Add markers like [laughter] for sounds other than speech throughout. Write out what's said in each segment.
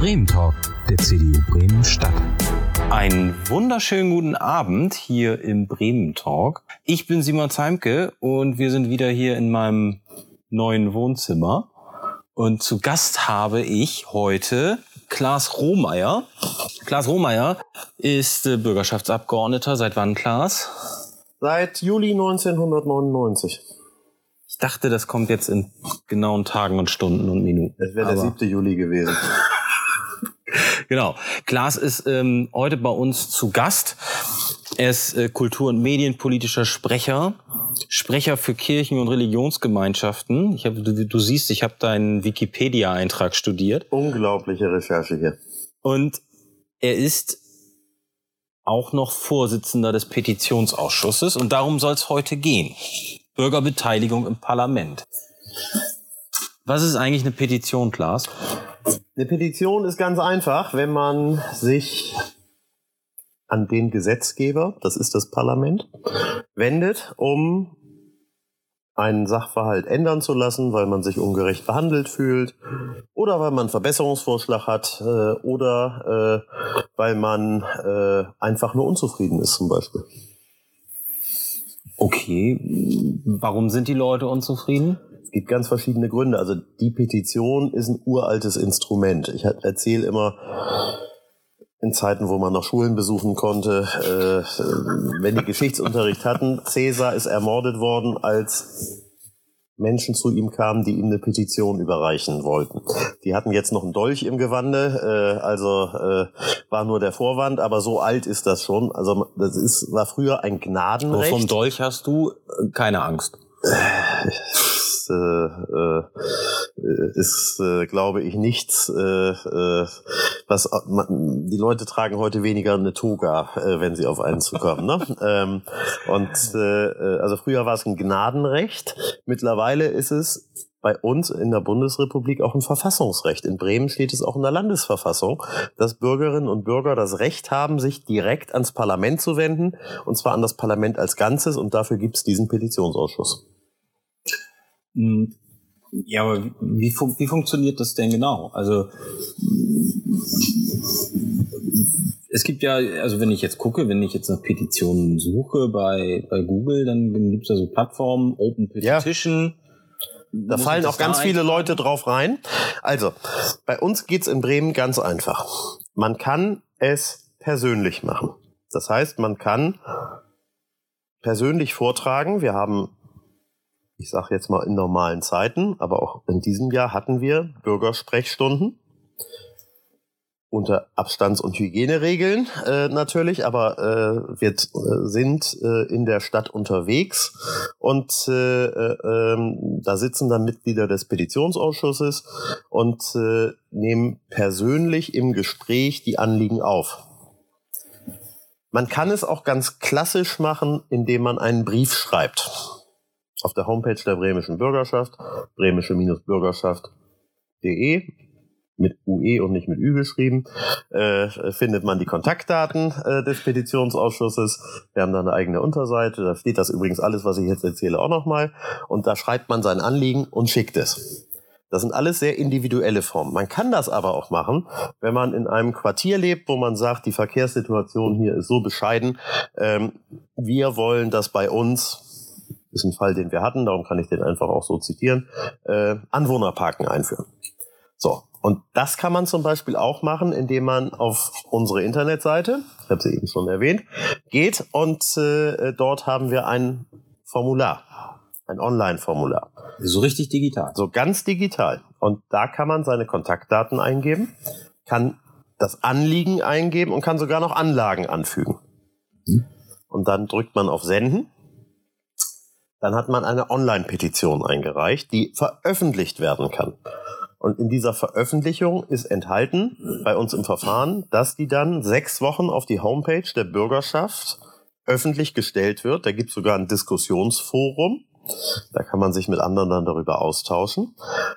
Bremen Talk der CDU Bremen Stadt. Einen wunderschönen guten Abend hier im Bremen Talk. Ich bin Simon Zeimke und wir sind wieder hier in meinem neuen Wohnzimmer. Und zu Gast habe ich heute Klaas Rohmeier. Klaas Rohmeier ist äh, Bürgerschaftsabgeordneter. Seit wann, Klaas? Seit Juli 1999. Ich dachte, das kommt jetzt in genauen Tagen und Stunden und Minuten. Es wäre der 7. Juli gewesen. Genau. Klaas ist ähm, heute bei uns zu Gast. Er ist äh, Kultur- und Medienpolitischer Sprecher, Sprecher für Kirchen- und Religionsgemeinschaften. Ich hab, du, du siehst, ich habe deinen Wikipedia-Eintrag studiert. Unglaubliche Recherche hier. Und er ist auch noch Vorsitzender des Petitionsausschusses und darum soll es heute gehen. Bürgerbeteiligung im Parlament. Was ist eigentlich eine Petition, Klaas? Eine Petition ist ganz einfach, wenn man sich an den Gesetzgeber, das ist das Parlament, wendet, um einen Sachverhalt ändern zu lassen, weil man sich ungerecht behandelt fühlt oder weil man einen Verbesserungsvorschlag hat äh, oder äh, weil man äh, einfach nur unzufrieden ist zum Beispiel. Okay, warum sind die Leute unzufrieden? Es gibt ganz verschiedene Gründe. Also die Petition ist ein uraltes Instrument. Ich erzähle immer, in Zeiten, wo man noch Schulen besuchen konnte, äh, wenn die Geschichtsunterricht hatten, Cäsar ist ermordet worden, als Menschen zu ihm kamen, die ihm eine Petition überreichen wollten. Die hatten jetzt noch einen Dolch im Gewande, äh, also äh, war nur der Vorwand, aber so alt ist das schon. Also das ist, war früher ein Gnadenrecht. Aber vom Dolch hast du äh, keine Angst. [laughs] Äh, äh, ist, äh, glaube ich, nichts, äh, äh, was man, die Leute tragen heute weniger eine Toga, äh, wenn sie auf einen zukommen. Ne? [laughs] ähm, und äh, also früher war es ein Gnadenrecht, mittlerweile ist es bei uns in der Bundesrepublik auch ein Verfassungsrecht. In Bremen steht es auch in der Landesverfassung, dass Bürgerinnen und Bürger das Recht haben, sich direkt ans Parlament zu wenden, und zwar an das Parlament als Ganzes, und dafür gibt es diesen Petitionsausschuss. Hm, ja, aber wie, fun wie funktioniert das denn genau? Also es gibt ja, also wenn ich jetzt gucke, wenn ich jetzt nach Petitionen suche bei, bei Google, dann gibt es ja so Plattformen, Open Petition. Ja. Da fallen auch ganz viele Leute drauf rein. Also, bei uns geht's in Bremen ganz einfach. Man kann es persönlich machen. Das heißt, man kann persönlich vortragen. Wir haben ich sage jetzt mal in normalen Zeiten, aber auch in diesem Jahr hatten wir Bürgersprechstunden unter Abstands- und Hygieneregeln äh, natürlich, aber äh, wir äh, sind äh, in der Stadt unterwegs und äh, äh, ähm, da sitzen dann Mitglieder des Petitionsausschusses und äh, nehmen persönlich im Gespräch die Anliegen auf. Man kann es auch ganz klassisch machen, indem man einen Brief schreibt auf der Homepage der Bremischen Bürgerschaft, bremische-bürgerschaft.de mit UE und nicht mit Ü geschrieben, äh, findet man die Kontaktdaten äh, des Petitionsausschusses. Wir haben da eine eigene Unterseite, da steht das übrigens alles, was ich jetzt erzähle, auch nochmal. Und da schreibt man sein Anliegen und schickt es. Das sind alles sehr individuelle Formen. Man kann das aber auch machen, wenn man in einem Quartier lebt, wo man sagt, die Verkehrssituation hier ist so bescheiden, ähm, wir wollen, dass bei uns ist ein Fall, den wir hatten, darum kann ich den einfach auch so zitieren, äh, Anwohnerparken einführen. So, und das kann man zum Beispiel auch machen, indem man auf unsere Internetseite, ich habe sie eben schon erwähnt, geht und äh, dort haben wir ein Formular, ein Online-Formular. So richtig digital. So ganz digital. Und da kann man seine Kontaktdaten eingeben, kann das Anliegen eingeben und kann sogar noch Anlagen anfügen. Mhm. Und dann drückt man auf Senden dann hat man eine Online-Petition eingereicht, die veröffentlicht werden kann. Und in dieser Veröffentlichung ist enthalten bei uns im Verfahren, dass die dann sechs Wochen auf die Homepage der Bürgerschaft öffentlich gestellt wird. Da gibt es sogar ein Diskussionsforum. Da kann man sich mit anderen dann darüber austauschen.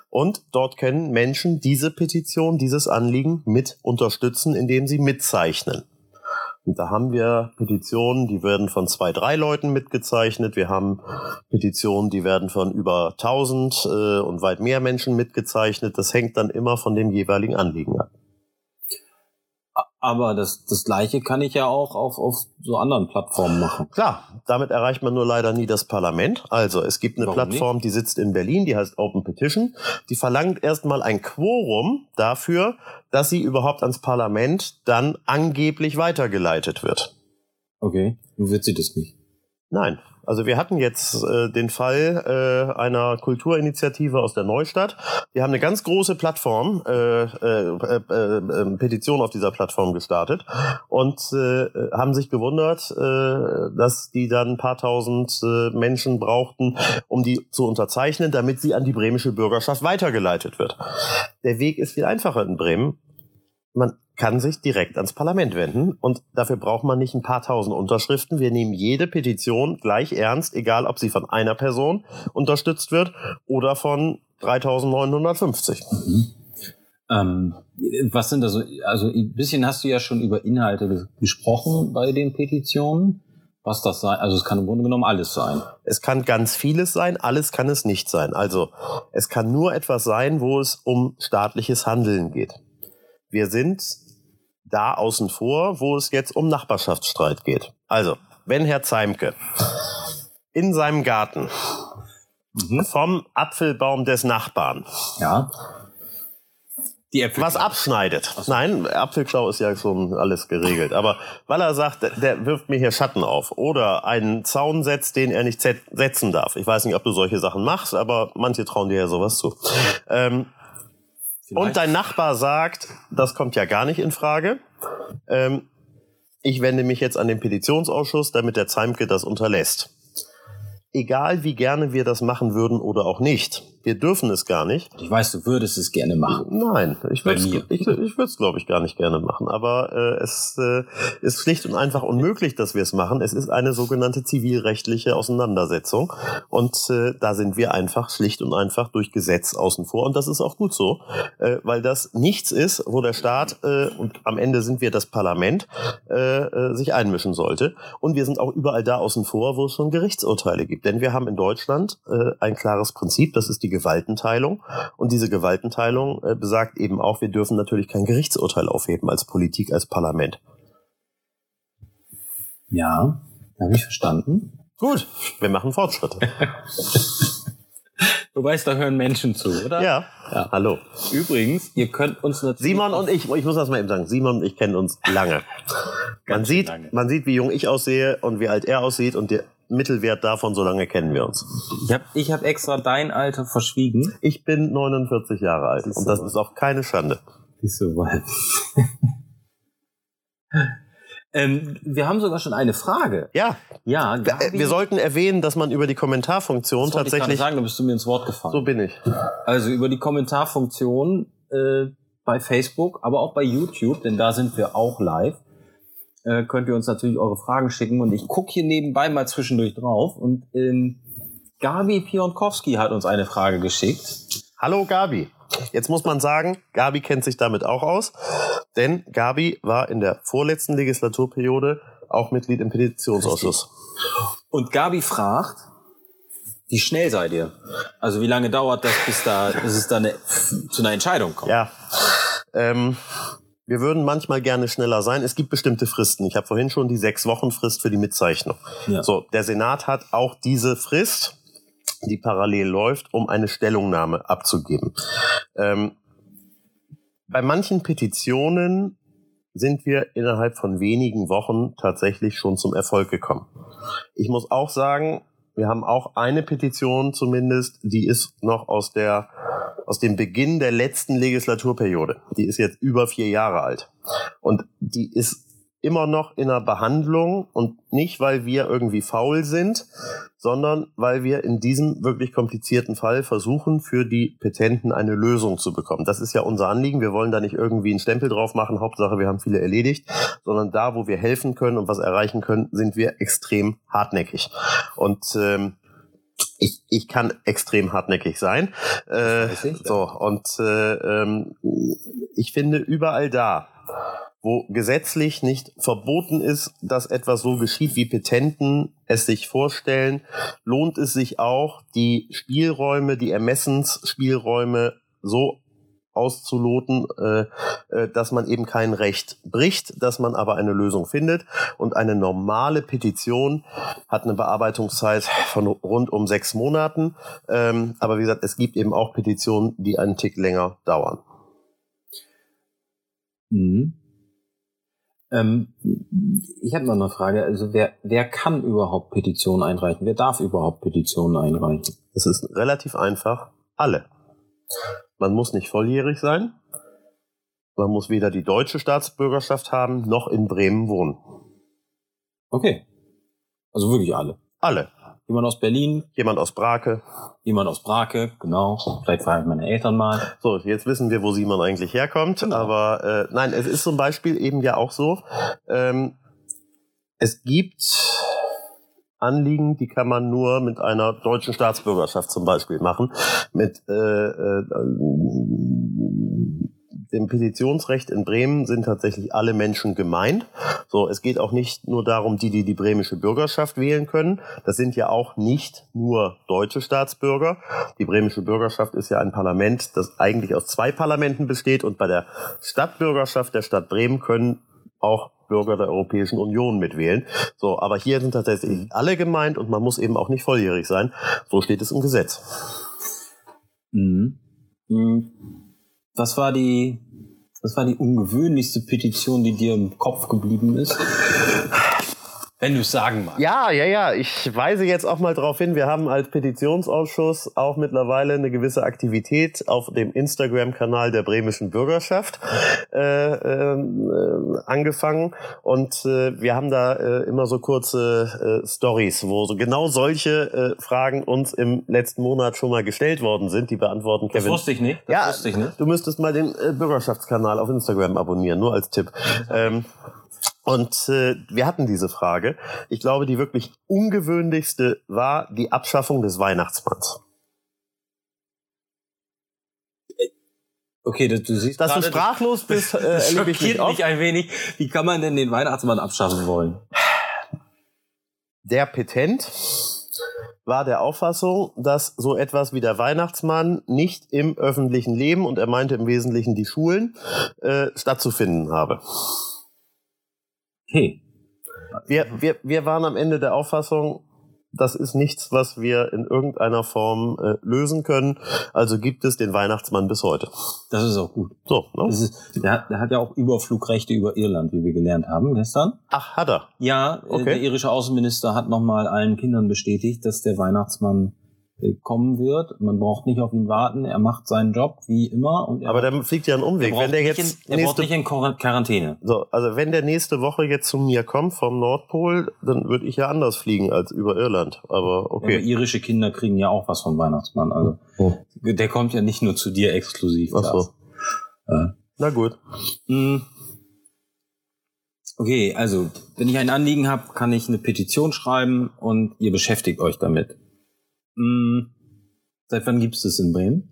Und dort können Menschen diese Petition, dieses Anliegen mit unterstützen, indem sie mitzeichnen. Und da haben wir Petitionen, die werden von zwei, drei Leuten mitgezeichnet. Wir haben Petitionen, die werden von über 1000 äh, und weit mehr Menschen mitgezeichnet. Das hängt dann immer von dem jeweiligen Anliegen ab. Aber das, das gleiche kann ich ja auch auf, auf so anderen Plattformen machen. Klar, damit erreicht man nur leider nie das Parlament. Also es gibt eine Warum Plattform, die sitzt in Berlin, die heißt Open Petition. Die verlangt erstmal ein Quorum dafür, dass sie überhaupt ans Parlament dann angeblich weitergeleitet wird. Okay. Nun wird sie das nicht. Nein. Also wir hatten jetzt äh, den Fall äh, einer Kulturinitiative aus der Neustadt. Die haben eine ganz große Plattform, äh, äh, äh, äh, Petition auf dieser Plattform gestartet und äh, haben sich gewundert, äh, dass die dann ein paar tausend äh, Menschen brauchten, um die zu unterzeichnen, damit sie an die bremische Bürgerschaft weitergeleitet wird. Der Weg ist viel einfacher in Bremen. Man kann sich direkt ans Parlament wenden und dafür braucht man nicht ein paar tausend Unterschriften. Wir nehmen jede Petition gleich ernst, egal ob sie von einer Person unterstützt wird oder von 3950. Ähm, was sind da so, also ein bisschen hast du ja schon über Inhalte ges- gesprochen bei den Petitionen. Was das sein, also es kann im Grunde genommen alles sein. Es kann ganz vieles sein, alles kann es nicht sein. Also es kann nur etwas sein, wo es um staatliches Handeln geht. Wir sind da außen vor, wo es jetzt um Nachbarschaftsstreit geht. Also, wenn Herr Zeimke in seinem Garten Mhm. vom Apfelbaum des Nachbarn Ja. Die Äpfel. was abschneidet. Nein, Apfelklau ist ja schon alles geregelt. Aber weil er sagt, der- wirft mir hier Schatten auf oder einen Zaun setzt, den er nicht set- setzen darf. Ich weiß nicht, ob du solche Sachen machst, aber manche trauen dir ja sowas zu. Ähm, und dein Nachbar sagt, das kommt ja gar nicht in Frage. Ähm, ich wende mich jetzt an den Petitionsausschuss, damit der Zeimke das unterlässt. Egal wie gerne wir das machen würden oder auch nicht, wir dürfen es gar nicht. Ich weiß, du würdest es gerne machen. Nein, ich würde mir. ich, ich würde es, glaube ich, gar nicht gerne machen. Aber äh, es äh, ist schlicht und einfach unmöglich, dass wir es machen. Es ist eine sogenannte zivilrechtliche Auseinandersetzung. Und äh, da sind wir einfach schlicht und einfach durch Gesetz außen vor. Und das ist auch gut so, äh, weil das nichts ist, wo der Staat, äh, und am Ende sind wir das Parlament, äh, äh, sich einmischen sollte. Und wir sind auch überall da außen vor, wo es schon Gerichtsurteile gibt. Denn wir haben in Deutschland äh, ein klares Prinzip, das ist die Gewaltenteilung. Und diese Gewaltenteilung äh, besagt eben auch, wir dürfen natürlich kein Gerichtsurteil aufheben als Politik, als Parlament. Ja, habe ich verstanden. Gut, wir machen Fortschritte. [laughs] Du weißt, da hören Menschen zu, oder? ja. Ja. hallo. Übrigens, ihr könnt uns natürlich. Simon und ich, ich muss das mal eben sagen, Simon und ich kennen uns lange. [laughs] Man sieht, lange. man sieht, wie jung ich aussehe und wie alt er aussieht und der Mittelwert davon, so lange kennen wir uns. Ich habe ich hab extra dein Alter verschwiegen. Ich bin 49 Jahre alt Siehst und das ist auch keine Schande. Siehst du, weil. [laughs] ähm, wir haben sogar schon eine Frage. Ja, Ja, äh, Gabi, wir sollten erwähnen, dass man über die Kommentarfunktion das wollte ich tatsächlich. sagen, da bist du mir ins Wort gefallen. So bin ich. Also über die Kommentarfunktion äh, bei Facebook, aber auch bei YouTube, denn da sind wir auch live, äh, könnt ihr uns natürlich eure Fragen schicken. Und ich gucke hier nebenbei mal zwischendurch drauf. Und ähm, Gabi Pionkowski hat uns eine Frage geschickt. Hallo Gabi. Jetzt muss man sagen, Gabi kennt sich damit auch aus, denn Gabi war in der vorletzten Legislaturperiode auch Mitglied im Petitionsausschuss. Und Gabi fragt, wie schnell seid ihr? Also wie lange dauert das, bis da, bis es da eine, zu einer Entscheidung kommt? Ja. Ähm, wir würden manchmal gerne schneller sein. Es gibt bestimmte Fristen. Ich habe vorhin schon die sechs Wochen Frist für die Mitzeichnung. Ja. So, der Senat hat auch diese Frist, die parallel läuft, um eine Stellungnahme abzugeben. Ähm, bei manchen Petitionen sind wir innerhalb von wenigen Wochen tatsächlich schon zum Erfolg gekommen. Ich muss auch sagen, wir haben auch eine Petition zumindest, die ist noch aus der aus dem Beginn der letzten Legislaturperiode. Die ist jetzt über vier Jahre alt. Und die ist immer noch in der Behandlung und nicht, weil wir irgendwie faul sind, sondern weil wir in diesem wirklich komplizierten Fall versuchen, für die Petenten eine Lösung zu bekommen. Das ist ja unser Anliegen. Wir wollen da nicht irgendwie einen Stempel drauf machen, Hauptsache wir haben viele erledigt, sondern da, wo wir helfen können und was erreichen können, sind wir extrem hartnäckig. Und ähm, ich, ich kann extrem hartnäckig sein. Äh, ich, so, und äh, ähm, ich finde überall da, wo gesetzlich nicht verboten ist, dass etwas so geschieht, wie Petenten es sich vorstellen, lohnt es sich auch, die Spielräume, die Ermessensspielräume so auszuloten, äh, äh, dass man eben kein Recht bricht, dass man aber eine Lösung findet. Und eine normale Petition hat eine Bearbeitungszeit von rund um sechs Monaten. Ähm, aber wie gesagt, es gibt eben auch Petitionen, die einen Tick länger dauern. Mhm. Ähm, ich habe noch eine Frage. Also wer, wer kann überhaupt Petitionen einreichen? Wer darf überhaupt Petitionen einreichen? Es ist relativ einfach. Alle. Man muss nicht volljährig sein. Man muss weder die deutsche Staatsbürgerschaft haben, noch in Bremen wohnen. Okay. Also wirklich alle. Alle. Jemand aus Berlin, Jemand aus Brake. jemand aus Brake, genau. Vielleicht fragen meine Eltern mal. So, jetzt wissen wir, wo Simon eigentlich herkommt. Genau. Aber äh, nein, es ist zum Beispiel eben ja auch so, ähm, es gibt Anliegen, die kann man nur mit einer deutschen Staatsbürgerschaft zum Beispiel machen. Mit äh, äh, dem Petitionsrecht in Bremen sind tatsächlich alle Menschen gemeint. So, es geht auch nicht nur darum, die, die die bremische Bürgerschaft wählen können. Das sind ja auch nicht nur deutsche Staatsbürger. Die bremische Bürgerschaft ist ja ein Parlament, das eigentlich aus zwei Parlamenten besteht. Und bei der Stadtbürgerschaft der Stadt Bremen können auch Bürger der Europäischen Union mitwählen. So, aber hier sind tatsächlich alle gemeint und man muss eben auch nicht volljährig sein. So steht es im Gesetz. Mhm. Mhm. Was war die, was war die ungewöhnlichste Petition, die dir im Kopf geblieben ist? Wenn du es sagen magst. Ja, ja, ja. Ich weise jetzt auch mal darauf hin, wir haben als Petitionsausschuss auch mittlerweile eine gewisse Aktivität auf dem Instagram-Kanal der bremischen Bürgerschaft äh, äh, angefangen. Und äh, wir haben da äh, immer so kurze äh, Stories, wo so genau solche äh, Fragen uns im letzten Monat schon mal gestellt worden sind. Die beantworten Das Kevin. wusste ich nicht. Das ja, wusste ich nicht. du müsstest mal den Bürgerschaftskanal auf Instagram abonnieren, nur als Tipp. Ähm, und äh, wir hatten diese Frage. Ich glaube, die wirklich ungewöhnlichste war die Abschaffung des Weihnachtsmanns. Okay, du siehst Dass du gerade, sprachlos [laughs] bist, äh, das schockiert mich ein wenig. Wie kann man denn den Weihnachtsmann abschaffen wollen? Der Petent war der Auffassung, dass so etwas wie der Weihnachtsmann nicht im öffentlichen Leben, und er meinte im Wesentlichen die Schulen, äh, stattzufinden habe. Okay. Wir, wir, wir waren am Ende der Auffassung, das ist nichts, was wir in irgendeiner Form äh, lösen können. Also gibt es den Weihnachtsmann bis heute. Das ist auch gut. So, ne? Das ist, der, hat, der hat ja auch Überflugrechte über Irland, wie wir gelernt haben gestern. Ach, hat er. Ja, äh, Okay. der irische Außenminister hat nochmal allen Kindern bestätigt, dass der Weihnachtsmann kommen wird. Man braucht nicht auf ihn warten. Er macht seinen Job wie immer. Und er, Aber der fliegt ja einen er Umweg. braucht Wenn der jetzt in, er braucht nächste, nicht in Quar- Quarantäne. so, also wenn der nächste Woche jetzt zu mir kommt vom Nordpol, dann würde ich ja anders fliegen als über Irland. Aber Aber okay. irische Kinder kriegen ja auch was vom Weihnachtsmann. Also Oh. der kommt ja nicht nur zu dir exklusiv. Ach so. Äh, Na gut. mh. Okay, also wenn ich ein Anliegen habe, kann ich eine Petition schreiben und ihr beschäftigt euch damit. Mh. Seit wann gibt es das in Bremen?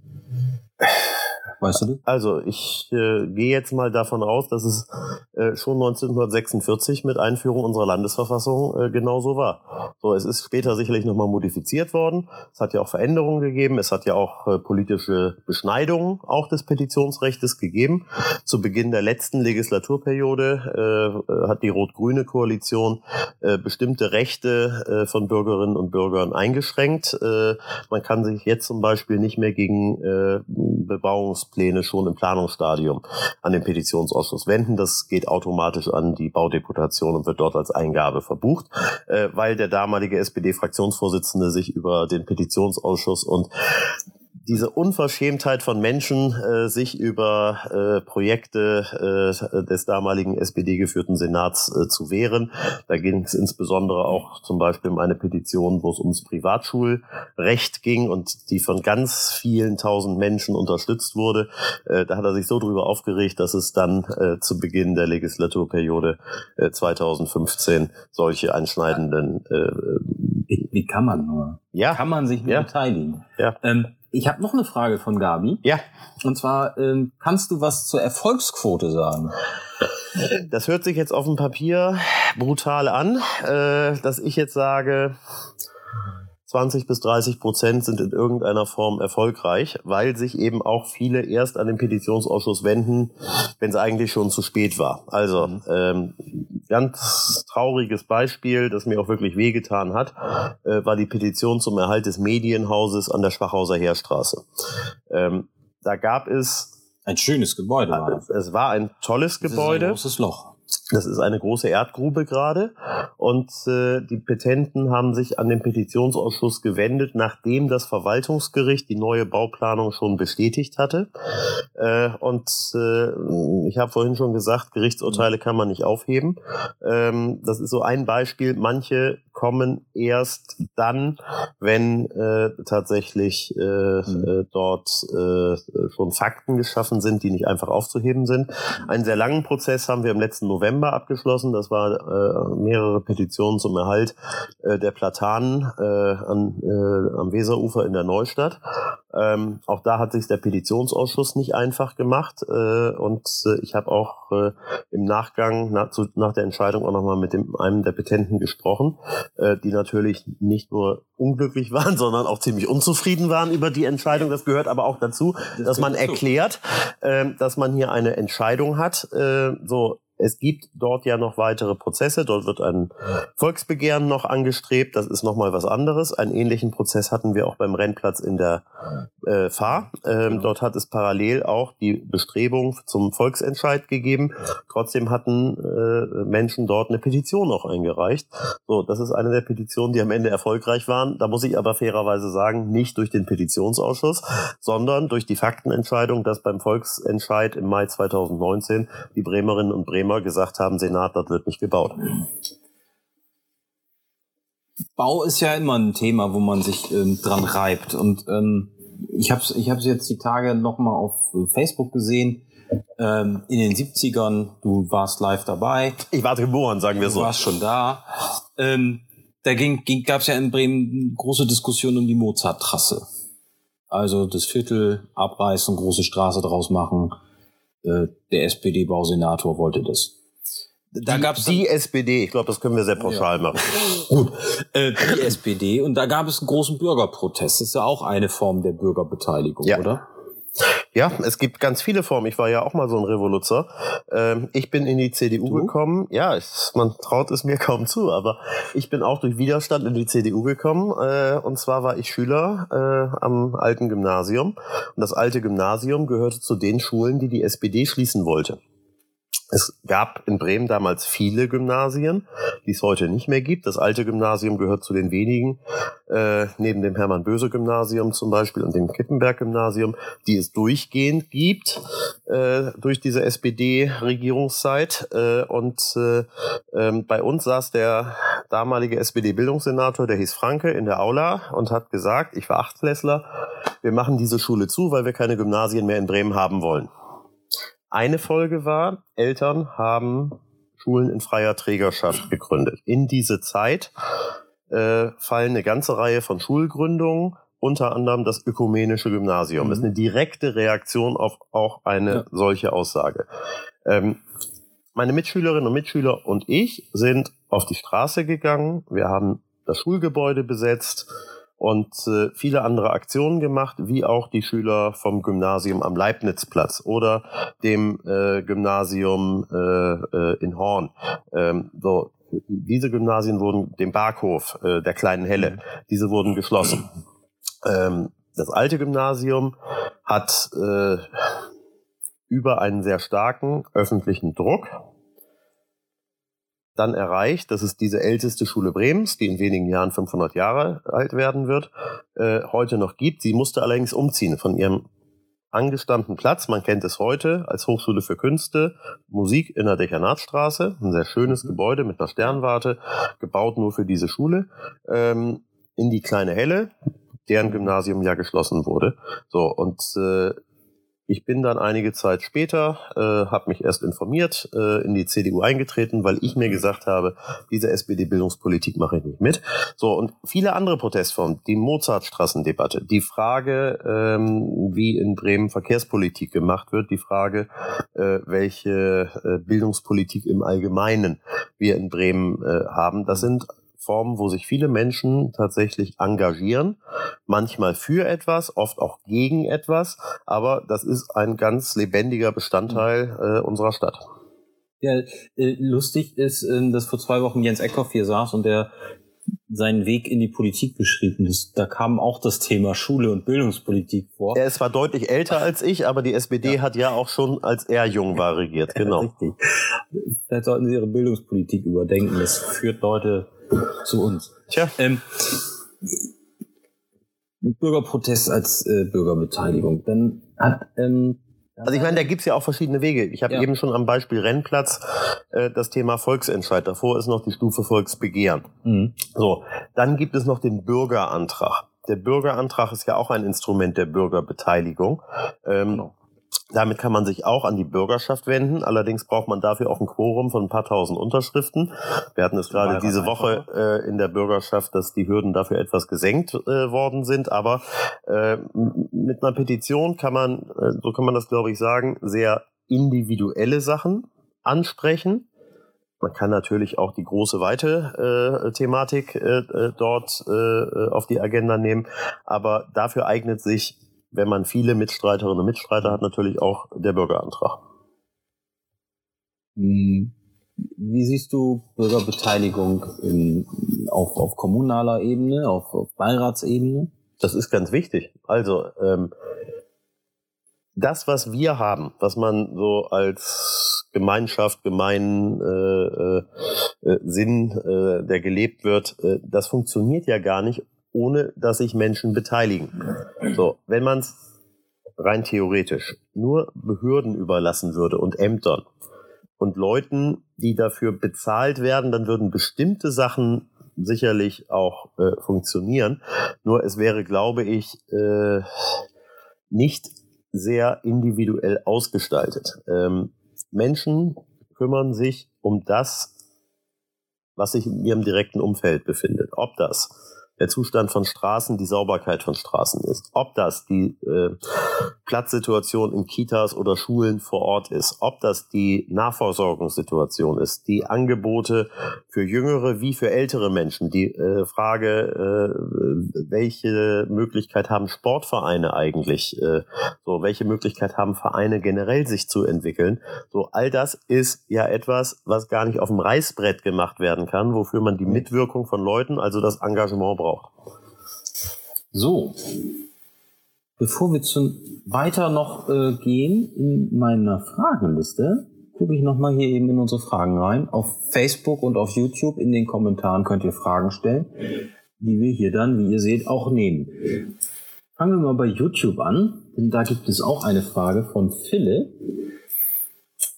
Weißt du das? Also ich äh, gehe jetzt mal davon aus, dass es äh, schon 1946 mit Einführung unserer Landesverfassung äh, genauso war. So, es ist später sicherlich nochmal modifiziert worden. Es hat ja auch Veränderungen gegeben. Es hat ja auch äh, politische Beschneidungen auch des Petitionsrechts gegeben. Zu Beginn der letzten Legislaturperiode äh, hat die rot-grüne Koalition äh, bestimmte Rechte äh, von Bürgerinnen und Bürgern eingeschränkt. Äh, man kann sich jetzt zum Beispiel nicht mehr gegen äh, Bebauungspläne schon im Planungsstadium an den Petitionsausschuss wenden. Das geht automatisch an die Baudeputation und wird dort als Eingabe verbucht, äh, weil der damalige SPD-Fraktionsvorsitzende sich über den Petitionsausschuss und diese Unverschämtheit von Menschen, äh, sich über äh, Projekte äh, des damaligen SPD-geführten Senats äh, zu wehren. Da ging es insbesondere auch zum Beispiel um eine Petition, wo es ums Privatschulrecht ging und die von ganz vielen tausend Menschen unterstützt wurde. Äh, da hat er sich so drüber aufgeregt, dass es dann äh, zu Beginn der Legislaturperiode äh, 2015 solche einschneidenden äh, Wie, wie kann man nur? ja, Kann man sich nur Ja. beteiligen? Ja. Ähm, ich habe noch eine Frage von Gabi. ja, Und zwar, ähm, kannst du was zur Erfolgsquote sagen? Das hört sich jetzt auf dem Papier brutal an, äh, dass ich jetzt sage 20 bis 30 Prozent sind in irgendeiner Form erfolgreich, weil sich eben auch viele erst an den Petitionsausschuss wenden, wenn es eigentlich schon zu spät war. Also ähm, ganz trauriges Beispiel, das mir auch wirklich wehgetan hat, äh, war die Petition zum Erhalt des Medienhauses an der Schwachhauser Heerstraße. Ähm, da gab es ein schönes Gebäude. War das. Es war ein tolles Gebäude. Das ist ein großes Loch. Das ist eine große Erdgrube gerade und äh, die Petenten haben sich an den Petitionsausschuss gewendet, nachdem das Verwaltungsgericht die neue Bauplanung schon bestätigt hatte. Äh, und äh, ich habe vorhin schon gesagt, Gerichtsurteile kann man nicht aufheben. Ähm, das ist so ein Beispiel. Manche kommen erst dann, wenn äh, tatsächlich äh, mhm. äh, dort äh, schon Fakten geschaffen sind, die nicht einfach aufzuheben sind. Einen sehr langen Prozess haben wir im letzten November abgeschlossen. Das war äh, mehrere Petitionen zum Erhalt äh, der Platanen äh, an, äh, am Weserufer in der Neustadt. Ähm, auch da hat sich der Petitionsausschuss nicht einfach gemacht äh, und äh, ich habe auch äh, im Nachgang nach, zu, nach der Entscheidung auch nochmal mit dem, einem der Petenten gesprochen, äh, die natürlich nicht nur unglücklich [laughs] waren, sondern auch ziemlich unzufrieden waren über die Entscheidung. Das gehört aber auch dazu, das dass man erklärt, äh, dass man hier eine Entscheidung hat. Äh, so es gibt dort ja noch weitere Prozesse. Dort wird ein Volksbegehren noch angestrebt. Das ist nochmal was anderes. Einen ähnlichen Prozess hatten wir auch beim Rennplatz in der äh, Fahr. Ähm, genau. Dort hat es parallel auch die Bestrebung zum Volksentscheid gegeben. Trotzdem hatten äh, Menschen dort eine Petition auch eingereicht. So, das ist eine der Petitionen, die am Ende erfolgreich waren. Da muss ich aber fairerweise sagen, nicht durch den Petitionsausschuss, sondern durch die Faktenentscheidung, dass beim Volksentscheid im Mai 2019 die Bremerinnen und Bremer immer gesagt haben, Senat, das wird nicht gebaut. Bau ist ja immer ein Thema, wo man sich ähm, dran reibt. Und ähm, ich habe es ich hab's jetzt die Tage nochmal auf Facebook gesehen. Ähm, in den 70ern, du warst live dabei. Ich war geboren, sagen wir so. Du warst schon da. Ähm, da ging, ging, gab es ja in Bremen große Diskussionen um die Mozart-Trasse. Also das Viertel abreißen, große Straße draus machen äh, der SPD-Bausenator wollte das. Da die, gab's die SPD, ich glaube, das können wir sehr pauschal ja. machen. [laughs] Gut, äh, die SPD und da gab es einen großen Bürgerprotest. Das ist ja auch eine Form der Bürgerbeteiligung, ja. oder? Ja, es gibt ganz viele Formen. Ich war ja auch mal so ein Revoluzer. Ähm, ich bin in die CDU du? gekommen. Ja, ich, man traut es mir kaum zu, aber ich bin auch durch Widerstand in die CDU gekommen. Äh, und zwar war ich Schüler äh, am alten Gymnasium. Und das alte Gymnasium gehörte zu den Schulen, die die SPD schließen wollte. Es gab in Bremen damals viele Gymnasien, die es heute nicht mehr gibt. Das alte Gymnasium gehört zu den wenigen, äh, neben dem Hermann-Böse-Gymnasium zum Beispiel und dem Kippenberg-Gymnasium, die es durchgehend gibt äh, durch diese SPD-Regierungszeit. Äh, und äh, äh, bei uns saß der damalige SPD-Bildungssenator, der hieß Franke, in der Aula und hat gesagt, ich war Achtklässler, wir machen diese Schule zu, weil wir keine Gymnasien mehr in Bremen haben wollen. Eine Folge war, Eltern haben Schulen in freier Trägerschaft gegründet. In diese Zeit äh, fallen eine ganze Reihe von Schulgründungen, unter anderem das ökumenische Gymnasium. Mhm. Das ist eine direkte Reaktion auf auch eine ja. solche Aussage. Ähm, meine Mitschülerinnen und Mitschüler und ich sind auf die Straße gegangen. Wir haben das Schulgebäude besetzt und äh, viele andere Aktionen gemacht, wie auch die Schüler vom Gymnasium am Leibnizplatz oder dem äh, Gymnasium äh, äh, in Horn. Ähm, so, diese Gymnasien wurden, dem Barkhof äh, der kleinen Helle, diese wurden geschlossen. Ähm, das alte Gymnasium hat äh, über einen sehr starken öffentlichen Druck dann erreicht, dass es diese älteste Schule Bremens, die in wenigen Jahren 500 Jahre alt werden wird, äh, heute noch gibt. Sie musste allerdings umziehen von ihrem angestammten Platz, man kennt es heute als Hochschule für Künste, Musik in der Dechernatstraße, ein sehr schönes. Gebäude mit einer Sternwarte, gebaut nur für diese Schule, ähm, in die kleine Helle, deren Gymnasium ja geschlossen wurde. So, und äh, ich bin dann einige Zeit später, äh, habe mich erst informiert, äh, in die CDU eingetreten, weil ich mir gesagt habe, diese SPD-Bildungspolitik mache ich nicht mit. So, und viele andere Protestformen, die Mozartstrassendebatte, die Frage, ähm, wie in Bremen Verkehrspolitik gemacht wird, die Frage, äh, welche äh, Bildungspolitik im Allgemeinen wir in Bremen äh, haben, das sind Formen, wo sich viele Menschen tatsächlich engagieren, manchmal für etwas, oft auch gegen etwas, aber das ist ein ganz lebendiger Bestandteil äh, unserer Stadt. Ja, äh, lustig ist, äh, dass vor zwei Wochen Jens Eckhoff hier saß und der seinen Weg in die Politik beschrieben. Das, da kam auch das Thema Schule und Bildungspolitik vor. Er ist zwar deutlich älter als ich, aber die SPD ja. hat ja auch schon, als er jung war, regiert. [laughs] Genau. Richtig. Vielleicht sollten Sie Ihre Bildungspolitik überdenken. Das führt Leute zu uns. Tja. Ähm, Bürgerprotest als äh, Bürgerbeteiligung. Dann hat ähm, also ich meine, da gibt's ja auch verschiedene Wege. Ich habe ja. eben schon am Beispiel Rennplatz äh, das Thema Volksentscheid. Davor ist noch die Stufe Volksbegehren. Mhm. So, dann gibt es noch den Bürgerantrag. Der Bürgerantrag ist ja auch ein Instrument der Bürgerbeteiligung. Ähm, genau. Damit kann man sich auch an die Bürgerschaft wenden. Allerdings braucht man dafür auch ein Quorum von ein paar tausend Unterschriften. Wir hatten es gerade diese Woche äh, in der Bürgerschaft, dass die Hürden dafür etwas gesenkt äh, worden sind. Aber äh, mit einer Petition kann man, äh, so kann man das glaube ich sagen, sehr individuelle Sachen ansprechen. Man kann natürlich auch die große weite äh, Thematik äh, äh dort äh, auf die Agenda nehmen, aber dafür eignet sich wenn man viele Mitstreiterinnen und Mitstreiter hat, natürlich auch der Bürgerantrag. Hm. Wie siehst du Bürgerbeteiligung in, auf, auf kommunaler Ebene, auf, auf Beiratsebene? Das ist ganz wichtig. Also ähm, das, was wir haben, was man so als Gemeinschaft, gemein äh, äh, äh Sinn, äh, der gelebt wird, äh, das funktioniert ja gar nicht ohne dass sich Menschen beteiligen. So, wenn man es rein theoretisch nur Behörden überlassen würde und Ämtern und Leuten, die dafür bezahlt werden, dann würden bestimmte Sachen sicherlich auch äh, funktionieren. Nur es wäre, glaube ich, äh, nicht sehr individuell ausgestaltet. Ähm, Menschen kümmern sich um das, was sich in ihrem direkten Umfeld befindet. Ob das der Zustand von Straßen, die Sauberkeit von Straßen ist. Ob das die äh, Platzsituation in Kitas oder Schulen vor Ort ist, ob das die Nahversorgungssituation ist, die Angebote für jüngere wie für ältere Menschen, die äh, Frage, äh, welche Möglichkeit haben Sportvereine eigentlich, äh, so welche Möglichkeit haben Vereine generell sich zu entwickeln. So all das ist ja etwas, was gar nicht auf dem Reißbrett gemacht werden kann, wofür man die Mitwirkung von Leuten, also das Engagement braucht auch. So, bevor wir zu, weiter noch äh, gehen in meiner Fragenliste, gucke ich nochmal hier eben in unsere Fragen rein. Auf Facebook und auf YouTube in den Kommentaren könnt ihr Fragen stellen, die wir hier dann, wie ihr seht, auch nehmen. Fangen wir mal bei YouTube an, denn da gibt es auch eine Frage von Philipp.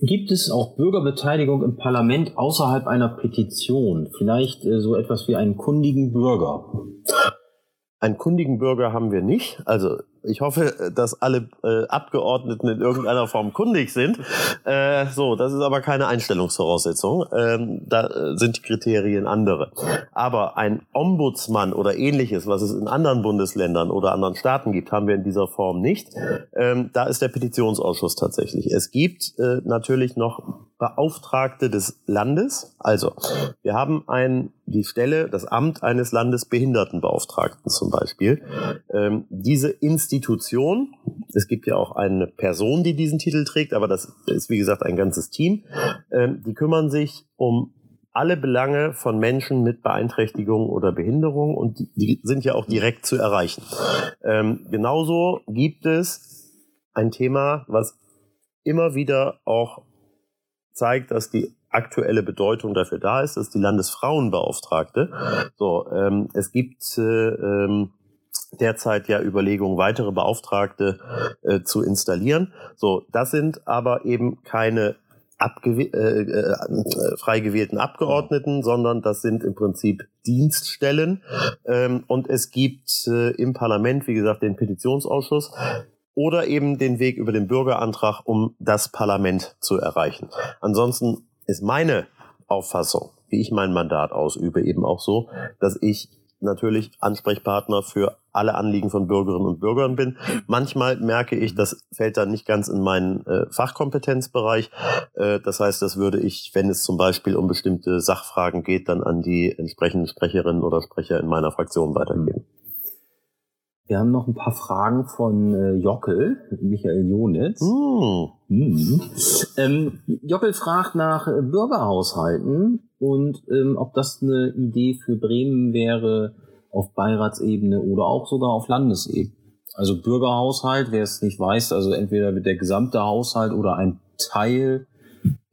Gibt es auch Bürgerbeteiligung im Parlament außerhalb einer Petition? Vielleicht äh, so etwas wie einen kundigen Bürger? Einen kundigen Bürger haben wir nicht. Also ich hoffe, dass alle äh, Abgeordneten in irgendeiner Form kundig sind. Äh, so, das ist aber keine Einstellungsvoraussetzung. Ähm, da äh, sind die Kriterien andere. Aber ein Ombudsmann oder ähnliches, was es in anderen Bundesländern oder anderen Staaten gibt, haben wir in dieser Form nicht. Ähm, da ist der Petitionsausschuss tatsächlich. Es gibt äh, natürlich noch Beauftragte des Landes. Also, wir haben ein, die Stelle, das Amt eines Landesbehindertenbeauftragten zum Beispiel. Ähm, diese Institution, es gibt ja auch eine Person, die diesen Titel trägt, aber das ist wie gesagt ein ganzes Team, ähm, die kümmern sich um alle Belange von Menschen mit Beeinträchtigung oder Behinderung und die, die sind ja auch direkt zu erreichen. Ähm, genauso gibt es ein Thema, was immer wieder auch zeigt, dass die aktuelle Bedeutung dafür da ist, dass die Landesfrauenbeauftragte. So, ähm, es gibt äh, ähm, derzeit ja Überlegungen, weitere Beauftragte äh, zu installieren. So, das sind aber eben keine abgew äh, äh, frei gewählten Abgeordneten, sondern das sind im Prinzip Dienststellen. Ähm, und es gibt äh, im Parlament, wie gesagt, den Petitionsausschuss, oder eben den Weg über den Bürgerantrag, um das Parlament zu erreichen. Ansonsten ist meine Auffassung, wie ich mein Mandat ausübe, eben auch so, dass ich natürlich Ansprechpartner für alle Anliegen von Bürgerinnen und Bürgern bin. Manchmal merke ich, das fällt dann nicht ganz in meinen äh, Fachkompetenzbereich. Äh, das heißt, das würde ich, wenn es zum Beispiel um bestimmte Sachfragen geht, dann an die entsprechenden Sprecherinnen oder Sprecher in meiner Fraktion weitergeben. Wir haben noch ein paar Fragen von äh, Jockel, Michael Jonitz. Hm. Hm. Ähm, Jockel fragt nach äh, Bürgerhaushalten und ähm, ob das eine Idee für Bremen wäre auf Beiratsebene oder auch sogar auf Landesebene. Also Bürgerhaushalt, wer es nicht weiß, also entweder wird der gesamte Haushalt oder ein Teil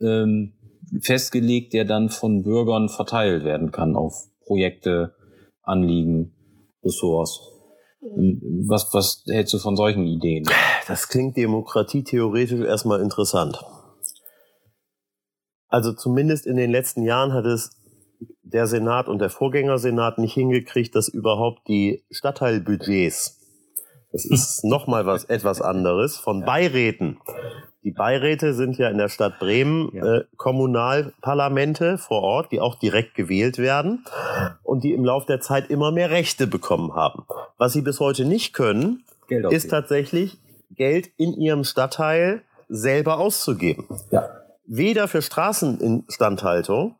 ähm, festgelegt, der dann von Bürgern verteilt werden kann auf Projekte, Anliegen, Ressorts. Was, was hältst du von solchen Ideen? Das klingt demokratietheoretisch erstmal interessant. Also zumindest in den letzten Jahren hat es der Senat und der Vorgängersenat nicht hingekriegt, dass überhaupt die Stadtteilbudgets, das ist nochmal was etwas anderes, von Beiräten. Die Beiräte sind ja in der Stadt Bremen Ja. äh, Kommunalparlamente vor Ort, die auch direkt gewählt werden und die im Laufe der Zeit immer mehr Rechte bekommen haben. Was sie bis heute nicht können, ist tatsächlich Geld in ihrem Stadtteil selber auszugeben. Ja. Weder für Straßeninstandhaltung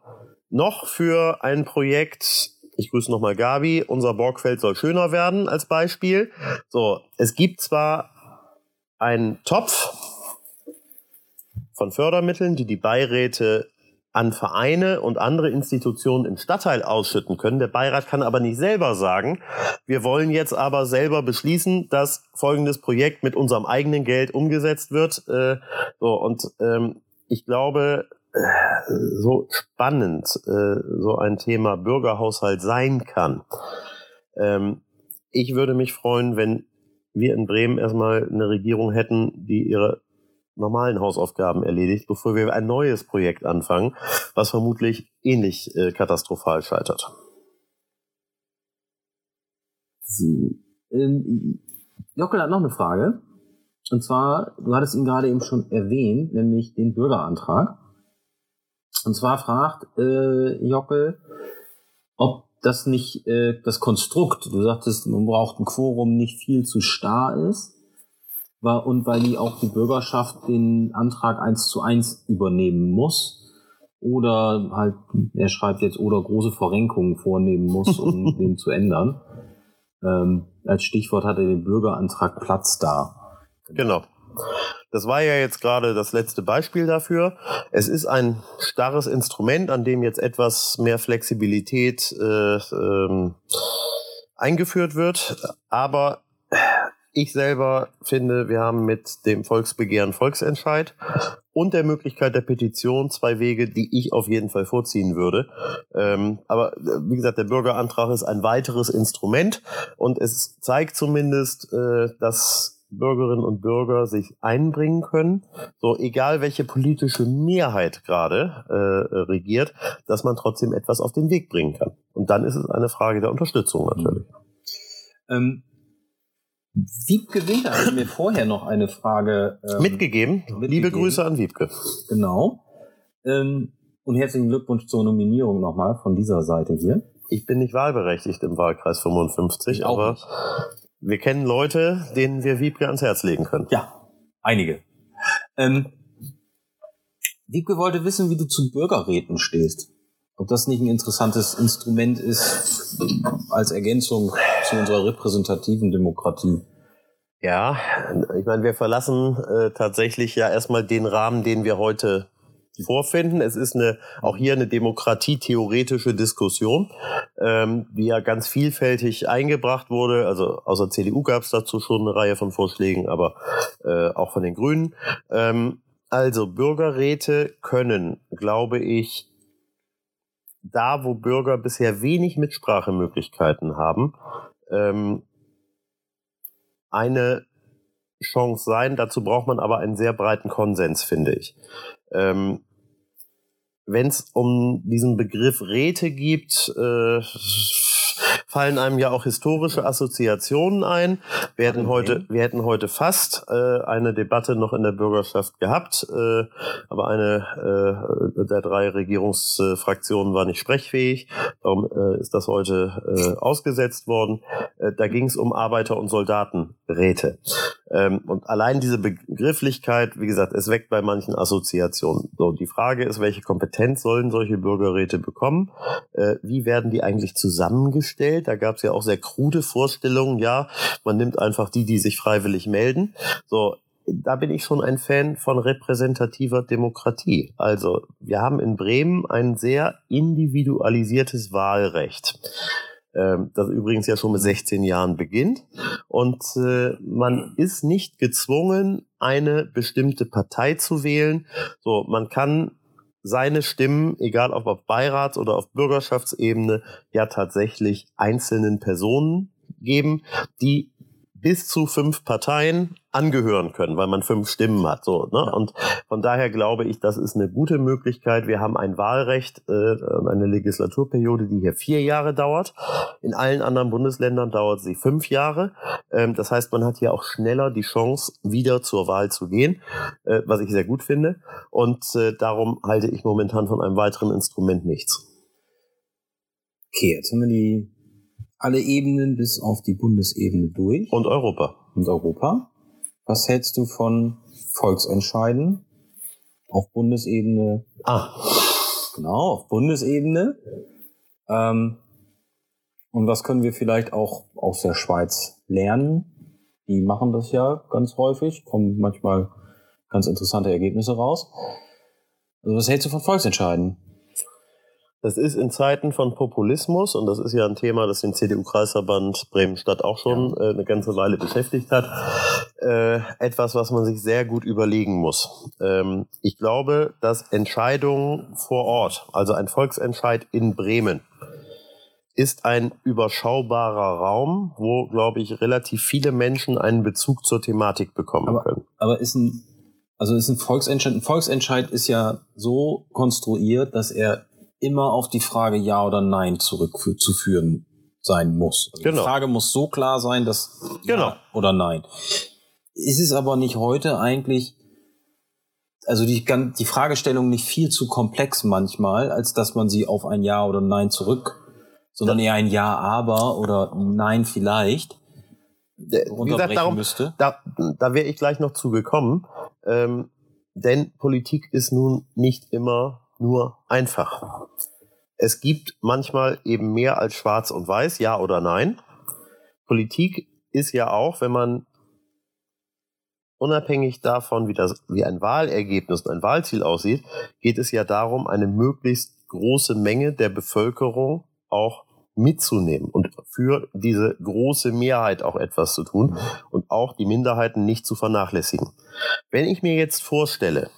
noch für ein Projekt, ich grüße nochmal Gabi, unser Borgfeld soll schöner werden als Beispiel. So, es gibt zwar einen Topf von Fördermitteln, die die Beiräte an Vereine und andere Institutionen im Stadtteil ausschütten können. Der Beirat kann aber nicht selber sagen, wir wollen jetzt aber selber beschließen, dass folgendes Projekt mit unserem eigenen Geld umgesetzt wird. Äh, so, und ähm, ich glaube, äh, so spannend äh, so ein Thema Bürgerhaushalt sein kann. Ähm, ich würde mich freuen, wenn wir in Bremen erstmal eine Regierung hätten, die ihre normalen Hausaufgaben erledigt, bevor wir ein neues Projekt anfangen, was vermutlich ähnlich äh, katastrophal scheitert. So. Ähm, Jockel hat noch eine Frage. Und zwar, du hattest ihn gerade eben schon erwähnt, nämlich den Bürgerantrag. Und zwar fragt äh, Jockel, ob das nicht äh, das Konstrukt, du sagtest, man braucht ein Quorum, nicht viel zu starr ist. War, und weil die auch die Bürgerschaft den Antrag eins zu eins übernehmen muss. Oder halt, er schreibt jetzt, oder große Verrenkungen vornehmen muss, um [laughs] den zu ändern. Ähm, als Stichwort hat er den Bürgerantrag Platz da. Genau. Das war ja jetzt gerade das letzte Beispiel dafür. Es ist ein starres Instrument, an dem jetzt etwas mehr Flexibilität äh, ähm, eingeführt wird. Aber ich selber finde, wir haben mit dem Volksbegehren Volksentscheid und der Möglichkeit der Petition zwei Wege, die ich auf jeden Fall vorziehen würde. Ähm, aber äh, wie gesagt, der Bürgerantrag ist ein weiteres Instrument und es zeigt zumindest, äh, dass Bürgerinnen und Bürger sich einbringen können, so egal welche politische Mehrheit gerade äh, regiert, dass man trotzdem etwas auf den Weg bringen kann. Und dann ist es eine Frage der Unterstützung natürlich. Ähm, Wiebke Winter hat mir vorher noch eine Frage ähm, Mitgegeben. Liebe mitgegeben. Grüße an Wiebke. Genau. Ähm, und herzlichen Glückwunsch zur Nominierung nochmal von dieser Seite hier. Ich bin nicht wahlberechtigt im Wahlkreis 55, Ich auch aber nicht. wir kennen Leute, denen wir Wiebke ans Herz legen können. Ja, einige. Ähm, Wiebke wollte wissen, wie du zu Bürgerräten stehst. Ob das nicht ein interessantes Instrument ist als Ergänzung zu unserer repräsentativen Demokratie. Ja, ich meine, wir verlassen äh, tatsächlich ja erstmal den Rahmen, den wir heute vorfinden. Es ist eine, auch hier eine demokratietheoretische Diskussion, ähm, die ja ganz vielfältig eingebracht wurde. Also außer CDU gab es dazu schon eine Reihe von Vorschlägen, aber äh, auch von den Grünen. Ähm, also Bürgerräte können, glaube ich, da, wo Bürger bisher wenig Mitsprachemöglichkeiten haben, ähm, eine Chance sein. Dazu braucht man aber einen sehr breiten Konsens, finde ich. Ähm, Wenn es um diesen Begriff Räte gibt, äh, fallen einem ja auch historische Assoziationen ein. Wir hätten heute, wir hätten heute fast äh, eine Debatte noch in der Bürgerschaft gehabt, äh, aber eine äh, der drei Regierungsfraktionen war nicht sprechfähig. Darum äh, ist das heute äh, ausgesetzt worden. Äh, da ging es um Arbeiter- und Soldatenräte. Ähm, und allein diese Begrifflichkeit, wie gesagt, es weckt bei manchen Assoziationen. So, die Frage ist, welche Kompetenz sollen solche Bürgerräte bekommen? Äh, wie werden die eigentlich zusammengestellt? Da gab es ja auch sehr krude Vorstellungen. Ja, man nimmt einfach die, die sich freiwillig melden. So, da bin ich schon ein Fan von repräsentativer Demokratie. Also wir haben in Bremen ein sehr individualisiertes Wahlrecht ähm, das übrigens ja schon mit 16 Jahren beginnt. Und äh, man ist nicht gezwungen, eine bestimmte Partei zu wählen. So, man kann seine Stimmen, egal ob auf Beirats- oder auf Bürgerschaftsebene, ja tatsächlich einzelnen Personen geben, die bis zu fünf Parteien angehören können, weil man fünf Stimmen hat. So, ne? Und von daher glaube ich, das ist eine gute Möglichkeit. Wir haben ein Wahlrecht äh, eine Legislaturperiode, die hier vier Jahre dauert. In allen anderen Bundesländern dauert sie fünf Jahre. Ähm, das heißt, man hat hier auch schneller die Chance, wieder zur Wahl zu gehen, äh, was ich sehr gut finde. Und äh, darum halte ich momentan von einem weiteren Instrument nichts. Okay, jetzt haben wir die alle Ebenen bis auf die Bundesebene durch. Und Europa. Und Europa. Was hältst du von Volksentscheiden auf Bundesebene? Ah. Genau, auf Bundesebene. Ähm, und was können wir vielleicht auch aus der Schweiz lernen? Die machen das ja ganz häufig, kommen manchmal ganz interessante Ergebnisse raus. Also was hältst du von Volksentscheiden? Das ist in Zeiten von Populismus, und das ist ja ein Thema, das den CDU-Kreisverband Bremen-Stadt auch schon äh, eine ganze Weile beschäftigt hat, äh, etwas, was man sich sehr gut überlegen muss. Ähm, ich glaube, dass Entscheidungen vor Ort, also ein Volksentscheid in Bremen, ist ein überschaubarer Raum, wo, glaube ich, relativ viele Menschen einen Bezug zur Thematik bekommen aber, können. Aber ist ein, also ist ein Volksentscheid, ein Volksentscheid ist ja so konstruiert, dass er immer auf die Frage Ja oder Nein zurückzuführen sein muss. Also genau. Die Frage muss so klar sein, dass genau. Ja oder Nein. Ist es aber nicht heute eigentlich, also die, die Fragestellung nicht viel zu komplex manchmal, als dass man sie auf ein Ja oder Nein zurück, sondern eher ein Ja, aber oder Nein vielleicht wie gesagt, darum, müsste? Da, da wäre ich gleich noch zu gekommen. Ähm, denn Politik ist nun nicht immer nur einfach. Es gibt manchmal eben mehr als schwarz und weiß, ja oder nein. Politik ist ja auch, wenn man unabhängig davon, wie, das, wie ein Wahlergebnis und ein Wahlziel aussieht, geht es ja darum, eine möglichst große Menge der Bevölkerung auch mitzunehmen und für diese große Mehrheit auch etwas zu tun und auch die Minderheiten nicht zu vernachlässigen. Wenn ich mir jetzt vorstelle,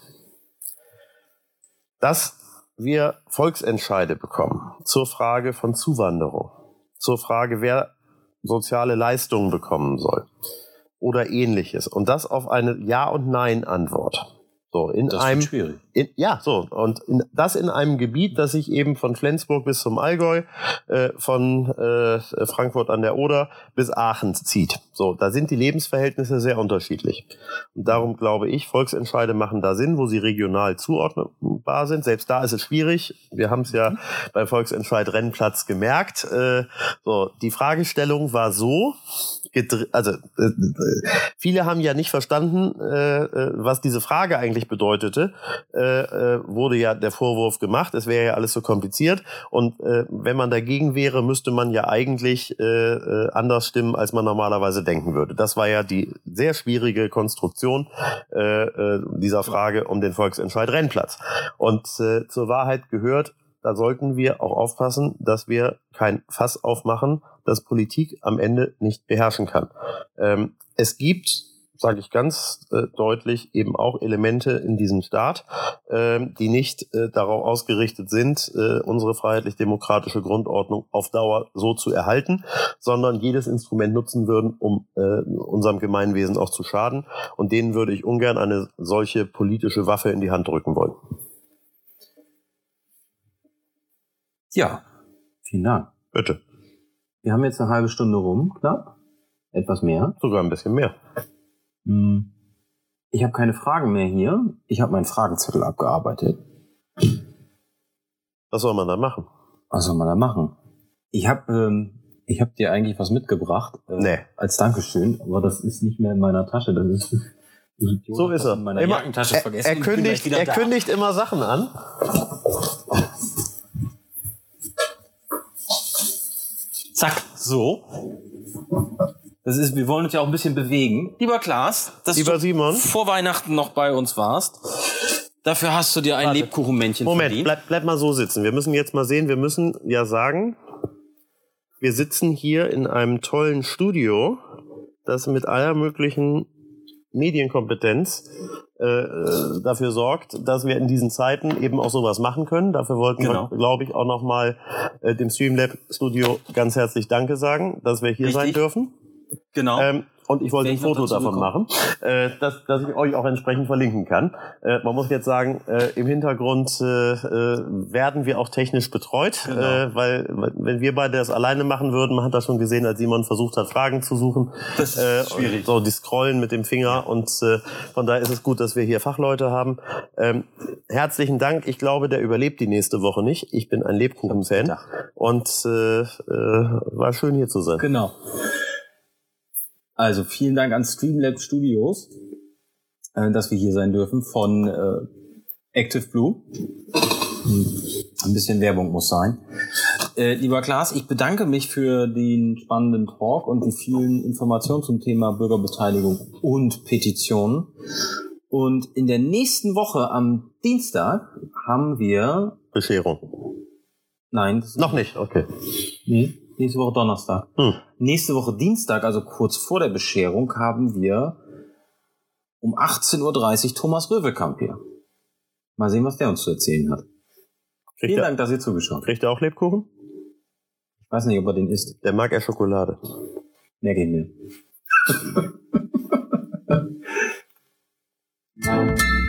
dass wir Volksentscheide bekommen zur Frage von Zuwanderung, zur Frage, wer soziale Leistungen bekommen soll oder ähnliches und das auf eine Ja- und Nein-Antwort. So, in das einem, schwierig. In, ja, so. Und in, das in einem Gebiet, das sich eben von Flensburg bis zum Allgäu, äh, von äh, Frankfurt an der Oder bis Aachen zieht. So, da sind die Lebensverhältnisse sehr unterschiedlich. Und darum glaube ich, Volksentscheide machen da Sinn, wo sie regional zuordnbar sind. Selbst da ist es schwierig. Wir haben es ja mhm. beim Volksentscheid Rennplatz gemerkt. Äh, so, die Fragestellung war so, also äh, viele haben ja nicht verstanden, äh, äh, was diese Frage eigentlich bedeutete. Äh, äh, wurde ja der Vorwurf gemacht, es wäre ja alles so kompliziert. Und äh, wenn man dagegen wäre, müsste man ja eigentlich äh, äh, anders stimmen, als man normalerweise denken würde. Das war ja die sehr schwierige Konstruktion äh, äh, dieser Frage um den Volksentscheid Rennplatz. Und äh, zur Wahrheit gehört, da sollten wir auch aufpassen, dass wir kein Fass aufmachen, das Politik am Ende nicht beherrschen kann. Ähm, es gibt, sage ich ganz äh, deutlich, eben auch Elemente in diesem Staat, äh, die nicht äh, darauf ausgerichtet sind, äh, unsere freiheitlich-demokratische Grundordnung auf Dauer so zu erhalten, sondern jedes Instrument nutzen würden, um äh, unserem Gemeinwesen auch zu schaden. Und denen würde ich ungern eine solche politische Waffe in die Hand drücken wollen. Ja, vielen Dank. Bitte. Wir haben jetzt eine halbe Stunde rum, knapp. Etwas mehr. Sogar ein bisschen mehr. Hm. Ich habe keine Fragen mehr hier. Ich habe meinen Fragenzettel abgearbeitet. Was soll man da machen? Was soll man da machen? Ich habe ähm, ich hab dir eigentlich was mitgebracht. Äh, Nee. Als Dankeschön, aber das ist nicht mehr in meiner Tasche. Das ist. So ist er. In meiner Immer- Jackentasche Er, vergessen. er, bin kündigt, er kündigt immer Sachen an. Zack, so. Das ist, wir wollen uns ja auch ein bisschen bewegen. Lieber Klaas, dass Lieber du Simon. vor Weihnachten noch bei uns warst. Dafür hast du dir ein Warte. Lebkuchenmännchen Moment, verdient. bleib, bleib mal so sitzen. Wir müssen jetzt mal sehen, wir müssen ja sagen, wir sitzen hier in einem tollen Studio, das mit aller möglichen Medienkompetenz äh, äh, dafür sorgt, dass wir in diesen Zeiten eben auch sowas machen können. Dafür wollten Genau. wir, glaube ich, auch nochmal äh, dem Streamlab Studio ganz herzlich Danke sagen, dass wir hier sein Richtig. dürfen. Genau. Ähm, und ich wollte ein Foto davon machen, äh, dass, dass ich euch auch entsprechend verlinken kann. Äh, man muss jetzt sagen, äh, im Hintergrund äh, äh, werden wir auch technisch betreut, Genau. äh, weil wenn wir beide das alleine machen würden, man hat das schon gesehen, als Simon versucht hat, Fragen zu suchen. Das ist äh, schwierig. So, die scrollen mit dem Finger und äh, von daher ist es gut, dass wir hier Fachleute haben. Ähm, herzlichen Dank. Ich glaube, der überlebt die nächste Woche nicht. Ich bin ein Lebkuchen-Fan und äh, äh, war schön hier zu sein. Genau. Also vielen Dank an Streamlab Studios, äh, dass wir hier sein dürfen von äh, Active Blue. Hm, Ein bisschen Werbung muss sein. Äh, lieber Klaas, ich bedanke mich für den spannenden Talk und die vielen Informationen zum Thema Bürgerbeteiligung und Petitionen. Und in der nächsten Woche am Dienstag haben wir, Bescherung. nein, das ist Noch nicht, okay. Nee, nächste Woche Donnerstag. Hm. Nächste Woche Dienstag, also kurz vor der Bescherung, haben wir um 18.30 Uhr Thomas Röwekamp hier. Mal sehen, was der uns zu erzählen hat. Kriegt Vielen er, Dank, dass ihr zugeschaut habt. kriegt er auch Lebkuchen? Ich weiß nicht, ob er den isst. Der mag er Schokolade. Mehr geht mir. [laughs]